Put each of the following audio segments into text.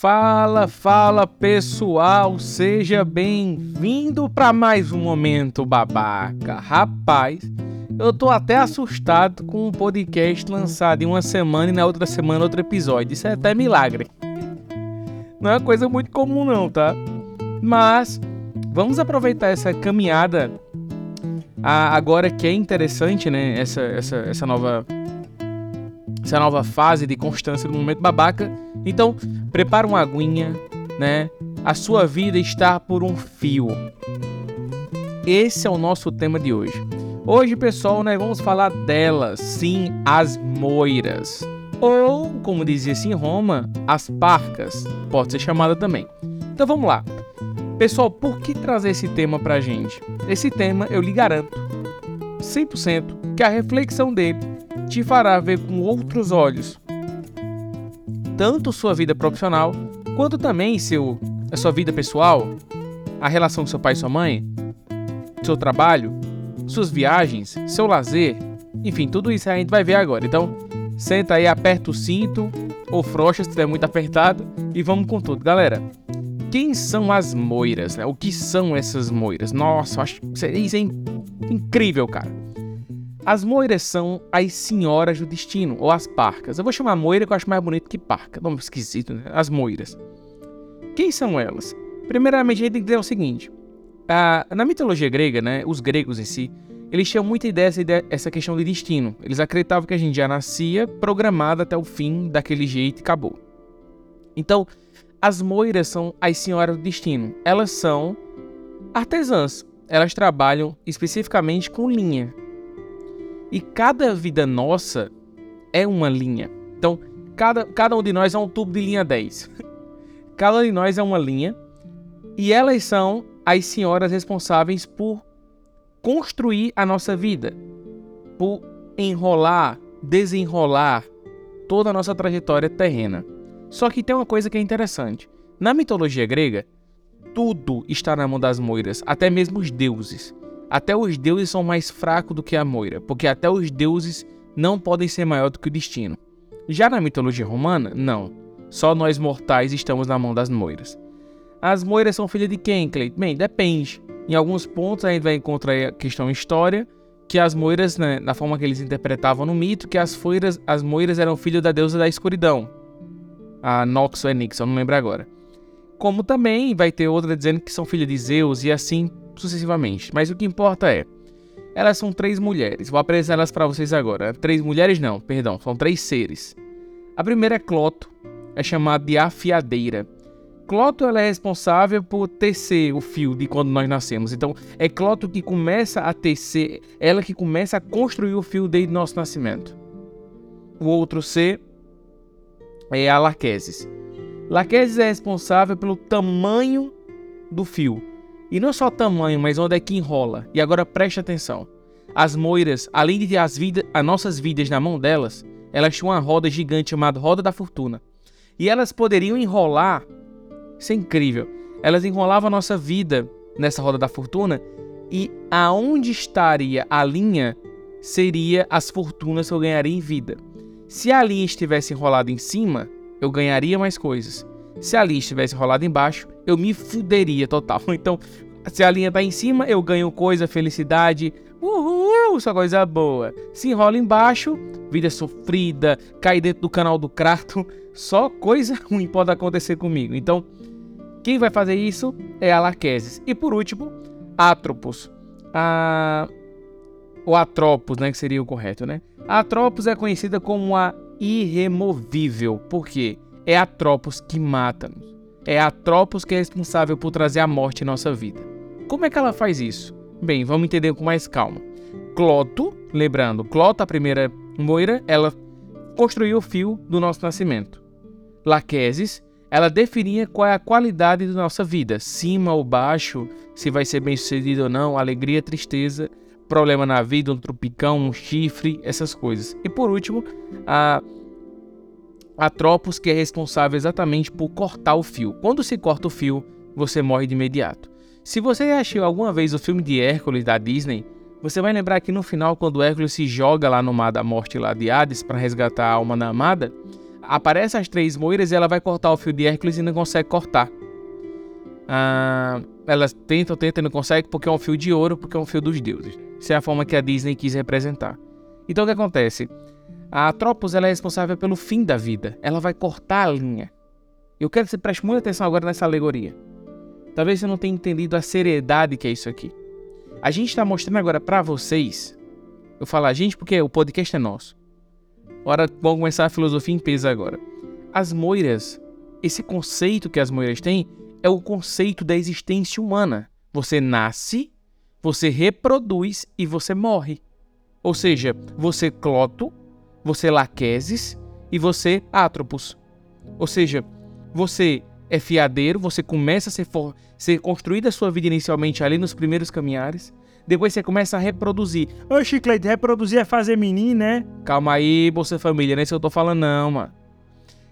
Fala, fala pessoal, seja bem-vindo para mais um momento babaca. Rapaz, eu tô até assustado com um podcast lançado em uma semana e na outra semana outro episódio. Isso é até milagre. Não é uma coisa muito comum não, tá? Mas vamos aproveitar essa caminhada agora que é interessante, né? Essa, essa, essa nova essa nova fase de constância do momento babaca. Então, prepara uma aguinha, né? A sua vida está por um fio. Esse é o nosso tema de hoje. Hoje, pessoal, nós vamos falar delas, sim, as moiras. Ou, como dizia-se em Roma, as parcas. Pode ser chamada também. Então vamos lá. Pessoal, por que trazer esse tema pra gente? Esse tema, eu lhe garanto, 100% que a reflexão dele te fará ver com outros olhos tanto sua vida profissional quanto também seu, a sua vida pessoal, a relação com seu pai e sua mãe, seu trabalho, suas viagens, seu lazer, enfim, tudo isso a gente vai ver agora. Então, senta aí, aperta o cinto ou frouxa se estiver muito apertado e vamos com tudo, galera. Quem são as moiras? Né? O que são essas moiras? Nossa, acho que isso é incrível, cara. As moiras são as senhoras do destino, ou as parcas. Eu vou chamar moira que eu acho mais bonito que parca. Nome esquisito, né? As moiras. Quem são elas? Primeiramente, a gente tem que dizer o seguinte. na mitologia grega, né, os gregos em si, eles tinham muita ideia dessa questão de destino. Eles acreditavam que a gente já nascia programado até o fim daquele jeito e acabou. Então, as moiras são as senhoras do destino. Elas são artesãs. Elas trabalham especificamente com linha. E cada vida nossa é uma linha. Então, cada, cada um de nós é um tubo de linha 10. cada um de nós é uma linha. E elas são as senhoras responsáveis por construir a nossa vida, por enrolar, desenrolar toda a nossa trajetória terrena. Só que tem uma coisa que é interessante. Na mitologia grega, tudo está na mão das moiras, até mesmo os deuses. Até os deuses são mais fracos do que a moira, porque até os deuses não podem ser maior do que o destino. Já na mitologia romana, não. Só nós mortais estamos na mão das moiras. As moiras são filhas de quem, Cleiton? Bem, depende. Em alguns pontos a gente vai encontrar a questão história, que as moiras, né, na forma que eles interpretavam no mito, que as, foiras, as moiras eram filhos da deusa da escuridão. A Nox ou Enix, eu não lembro agora. Como também vai ter outra dizendo que são filhas de Zeus e assim sucessivamente. Mas o que importa é, elas são três mulheres. Vou apresentar elas para vocês agora. Três mulheres não, perdão, são três seres. A primeira é Cloto, é chamada de afiadeira. Cloto ela é responsável por tecer o fio de quando nós nascemos. Então, é Cloto que começa a tecer, ela que começa a construir o fio desde nosso nascimento. O outro ser é a Laquesis. Laquesis é responsável pelo tamanho do fio. E não só o tamanho, mas onde é que enrola. E agora preste atenção. As moiras, além de ter as, as nossas vidas na mão delas, elas tinham uma roda gigante chamada Roda da Fortuna. E elas poderiam enrolar. Isso é incrível. Elas enrolavam a nossa vida nessa roda da fortuna e aonde estaria a linha seria as fortunas que eu ganharia em vida. Se a linha estivesse enrolada em cima, eu ganharia mais coisas. Se a linha estivesse enrolada embaixo, eu me fuderia total. Então, se a linha tá em cima, eu ganho coisa, felicidade, uhul, só coisa boa. Se enrola embaixo, vida sofrida, cai dentro do canal do Crato, só coisa ruim pode acontecer comigo. Então, quem vai fazer isso é a Laquesis. E por último, Atropos. O Atropos, né, que seria o correto, né? A Atropos é conhecida como a irremovível. Por quê? É a Atropos que mata-nos. É a Atropos que é responsável por trazer a morte em nossa vida. Como é que ela faz isso? Bem, vamos entender com mais calma. Cloto, lembrando, Cloto, a primeira moira, ela construiu o fio do nosso nascimento. Laquesis, ela definia qual é a qualidade da nossa vida, cima ou baixo, se vai ser bem sucedido ou não, alegria, tristeza, problema na vida, um tropicão, um chifre, essas coisas. E por último, a Atropos, que é responsável exatamente por cortar o fio. Quando se corta o fio, você morre de imediato. Se você assistiu alguma vez o filme de Hércules da Disney, você vai lembrar que no final, quando Hércules se joga lá no mar da morte lá de Hades para resgatar a alma da amada, Aparecem as três moiras e ela vai cortar o fio de Hércules e não consegue cortar. Ah, elas tentam, tentam e não conseguem porque é um fio de ouro, porque é um fio dos deuses. Essa é a forma que a Disney quis representar. Então o que acontece? A Atropos ela é responsável pelo fim da vida. Ela vai cortar a linha. Eu quero que você preste muita atenção agora nessa alegoria. Talvez você não tenha entendido a seriedade que é isso aqui. A gente está mostrando agora para vocês. Eu falo a gente porque o podcast é nosso. Hora, vamos começar a filosofia em peso agora. As moiras, esse conceito que as moiras têm é o conceito da existência humana. Você nasce, você reproduz e você morre. Ou seja, você cloto, você laqueses e você átropos. Ou seja, você é fiadeiro, você começa a ser, for, ser construída a sua vida inicialmente ali nos primeiros caminhares. Depois você começa a reproduzir. Ô, Chiclete, reproduzir é fazer menino, né? Calma aí, Bolsa Família, não é isso que eu tô falando, não, mano.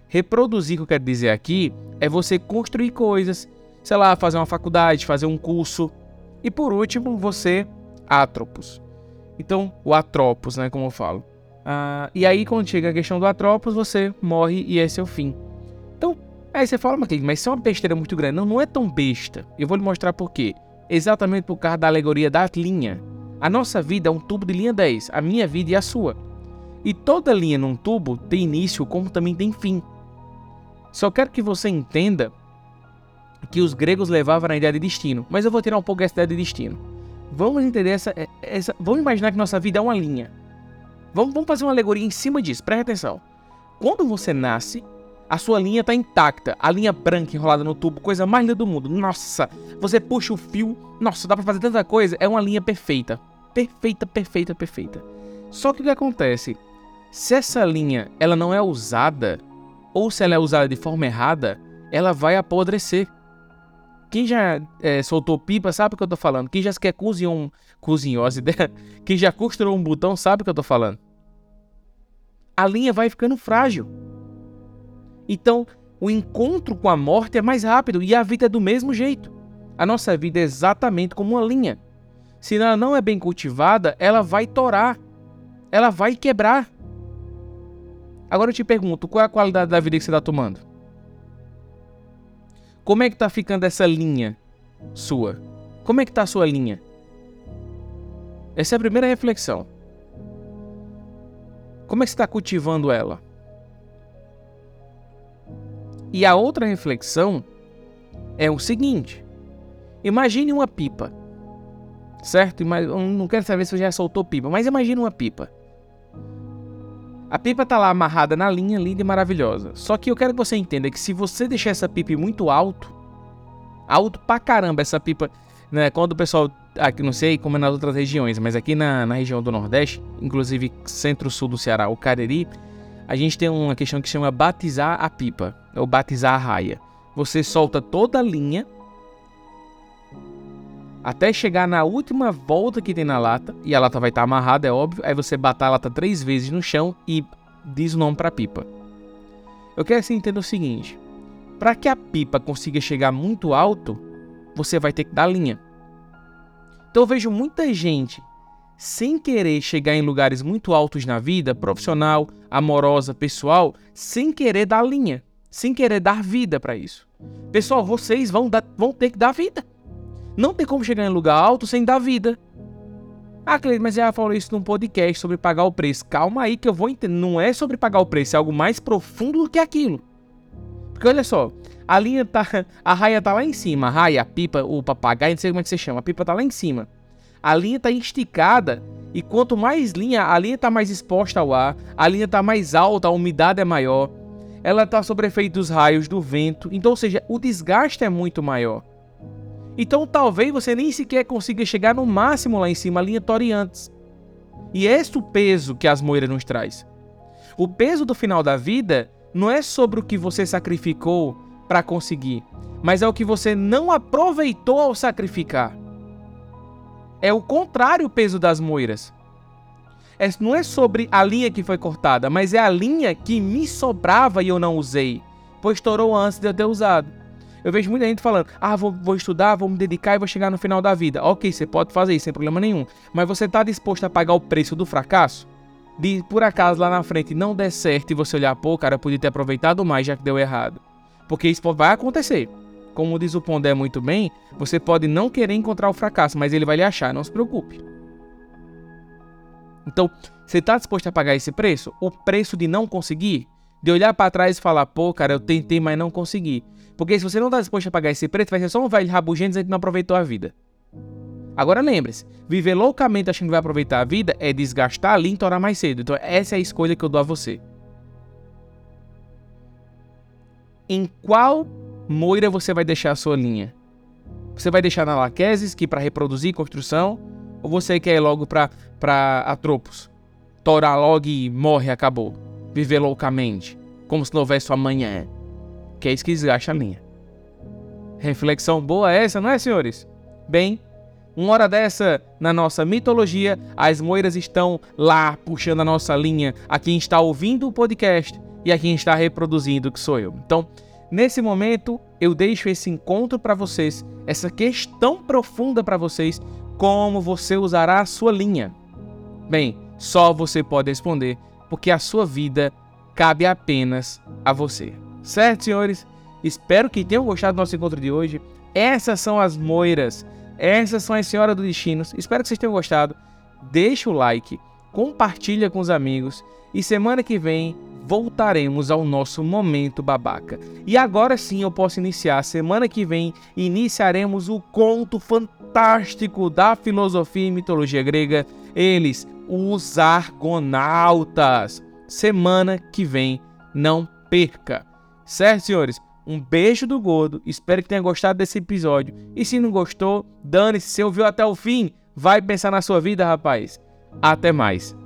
Reproduzir, que eu quero dizer aqui, é você construir coisas. Sei lá, fazer uma faculdade, fazer um curso. E por último, você, átropos. Então, o atropos, né, como eu falo. Ah, e aí, quando chega a questão do atropos, você morre e esse é o fim. Então, aí você fala, mas isso é uma besteira muito grande. Não, não é tão besta. Eu vou lhe mostrar por quê. Exatamente por causa da alegoria da linha. A nossa vida é um tubo de linha 10, a minha vida e a sua. E toda linha num tubo tem início como também tem fim. Só quero que você entenda que os gregos levavam a ideia de destino, mas eu vou tirar um pouco essa ideia de destino. Vamos entender essa, essa vamos imaginar que nossa vida é uma linha. Vamos, vamos fazer uma alegoria em cima disso, preste atenção. Quando você nasce, a sua linha está intacta, a linha branca enrolada no tubo, coisa mais linda do mundo. Nossa, você puxa o fio, nossa, dá para fazer tanta coisa, é uma linha perfeita. Perfeita, perfeita, perfeita. Só que o que acontece? Se essa linha ela não é usada, ou se ela é usada de forma errada, ela vai apodrecer. Quem já é, soltou pipa sabe o que eu tô falando. Quem já quer cozinhar um. Cozinhou as ideias. Quem já costurou um botão sabe o que eu tô falando. A linha vai ficando frágil. Então, o encontro com a morte é mais rápido e a vida é do mesmo jeito. A nossa vida é exatamente como uma linha. Se ela não é bem cultivada, ela vai torar. Ela vai quebrar. Agora eu te pergunto, qual é a qualidade da vida que você está tomando? Como é que tá ficando essa linha sua? Como é que tá a sua linha? Essa é a primeira reflexão. Como é que você está cultivando ela? E a outra reflexão é o seguinte: imagine uma pipa, certo? Não quero saber se você já soltou pipa, mas imagine uma pipa. A pipa tá lá amarrada na linha, linda e maravilhosa. Só que eu quero que você entenda que se você deixar essa pipa muito alto, alto pra caramba essa pipa, né? Quando o pessoal, aqui não sei como é nas outras regiões, mas aqui na, na região do Nordeste, inclusive centro-sul do Ceará, o Cariri, a gente tem uma questão que chama batizar a pipa, ou batizar a raia. Você solta toda a linha até chegar na última volta que tem na lata, e a lata vai estar tá amarrada, é óbvio. Aí você bata a lata três vezes no chão e diz o nome para a pipa. Eu quero que você entenda o seguinte: para que a pipa consiga chegar muito alto, você vai ter que dar linha. Então eu vejo muita gente sem querer chegar em lugares muito altos na vida, profissional, amorosa, pessoal, sem querer dar linha, sem querer dar vida para isso. Pessoal, vocês vão, dar, vão ter que dar vida. Não tem como chegar em lugar alto sem dar vida. Ah, Cleiton, mas ela falou isso num podcast sobre pagar o preço. Calma aí que eu vou entender. Não é sobre pagar o preço, é algo mais profundo do que aquilo. Porque olha só, a linha tá. A raia tá lá em cima. A raia, a pipa, o papagaio, não sei como é que você chama. A pipa tá lá em cima. A linha tá esticada. E quanto mais linha, a linha tá mais exposta ao ar. A linha tá mais alta, a umidade é maior. Ela tá sob efeito dos raios, do vento. Então, ou seja, o desgaste é muito maior. Então talvez você nem sequer consiga chegar no máximo lá em cima, linha Toriantes. E esse é o peso que as moiras nos traz. O peso do final da vida não é sobre o que você sacrificou para conseguir, mas é o que você não aproveitou ao sacrificar. É o contrário o peso das moiras. É, não é sobre a linha que foi cortada, mas é a linha que me sobrava e eu não usei, pois estourou antes de eu ter usado. Eu vejo muita gente falando: ah, vou, vou, estudar, vou me dedicar e vou chegar no final da vida. Ok, você pode fazer isso sem problema nenhum. Mas você está disposto a pagar o preço do fracasso? de por acaso lá na frente não der certo e você olhar, pô, cara, eu podia ter aproveitado mais já que deu errado. Porque isso vai acontecer. Como diz o Pondé muito bem, você pode não querer encontrar o fracasso, mas ele vai lhe achar, não se preocupe. Então, você está disposto a pagar esse preço? O preço de não conseguir? De olhar para trás e falar, pô, cara, eu tentei, mas não consegui. Porque se você não está disposto a pagar esse preço, vai ser só um velho rabugento dizendo que não aproveitou a vida. Agora lembre-se, viver loucamente achando que vai aproveitar a vida é desgastar ali e tornar mais cedo. Então essa é a escolha que eu dou a você. Em qual moira você vai deixar a sua linha? Você vai deixar na Laqueses, que para reproduzir construção, ou você quer ir logo para Atropos? Torar logo e morre, acabou. Viver loucamente, como se não houvesse amanhã. Que é isso que desgasta a linha. Reflexão boa essa, não é, senhores? Bem, uma hora dessa, na nossa mitologia, as moiras estão lá puxando a nossa linha a quem está ouvindo o podcast e a quem está reproduzindo, que sou eu. Então, nesse momento, eu deixo esse encontro para vocês, essa questão profunda para vocês, como você usará a sua linha. Bem, só você pode responder, porque a sua vida cabe apenas a você. Certo, senhores? Espero que tenham gostado do nosso encontro de hoje. Essas são as moiras essas são as Senhoras do Destino. Espero que vocês tenham gostado. Deixa o like, compartilha com os amigos e semana que vem voltaremos ao nosso momento babaca. E agora sim eu posso iniciar. Semana que vem iniciaremos o conto fantástico da filosofia e mitologia grega. Eles, os Argonautas. Semana que vem, não perca. Certo, senhores? Um beijo do Gordo, espero que tenha gostado desse episódio. E se não gostou, dane-se, se ouviu até o fim, vai pensar na sua vida, rapaz. Até mais.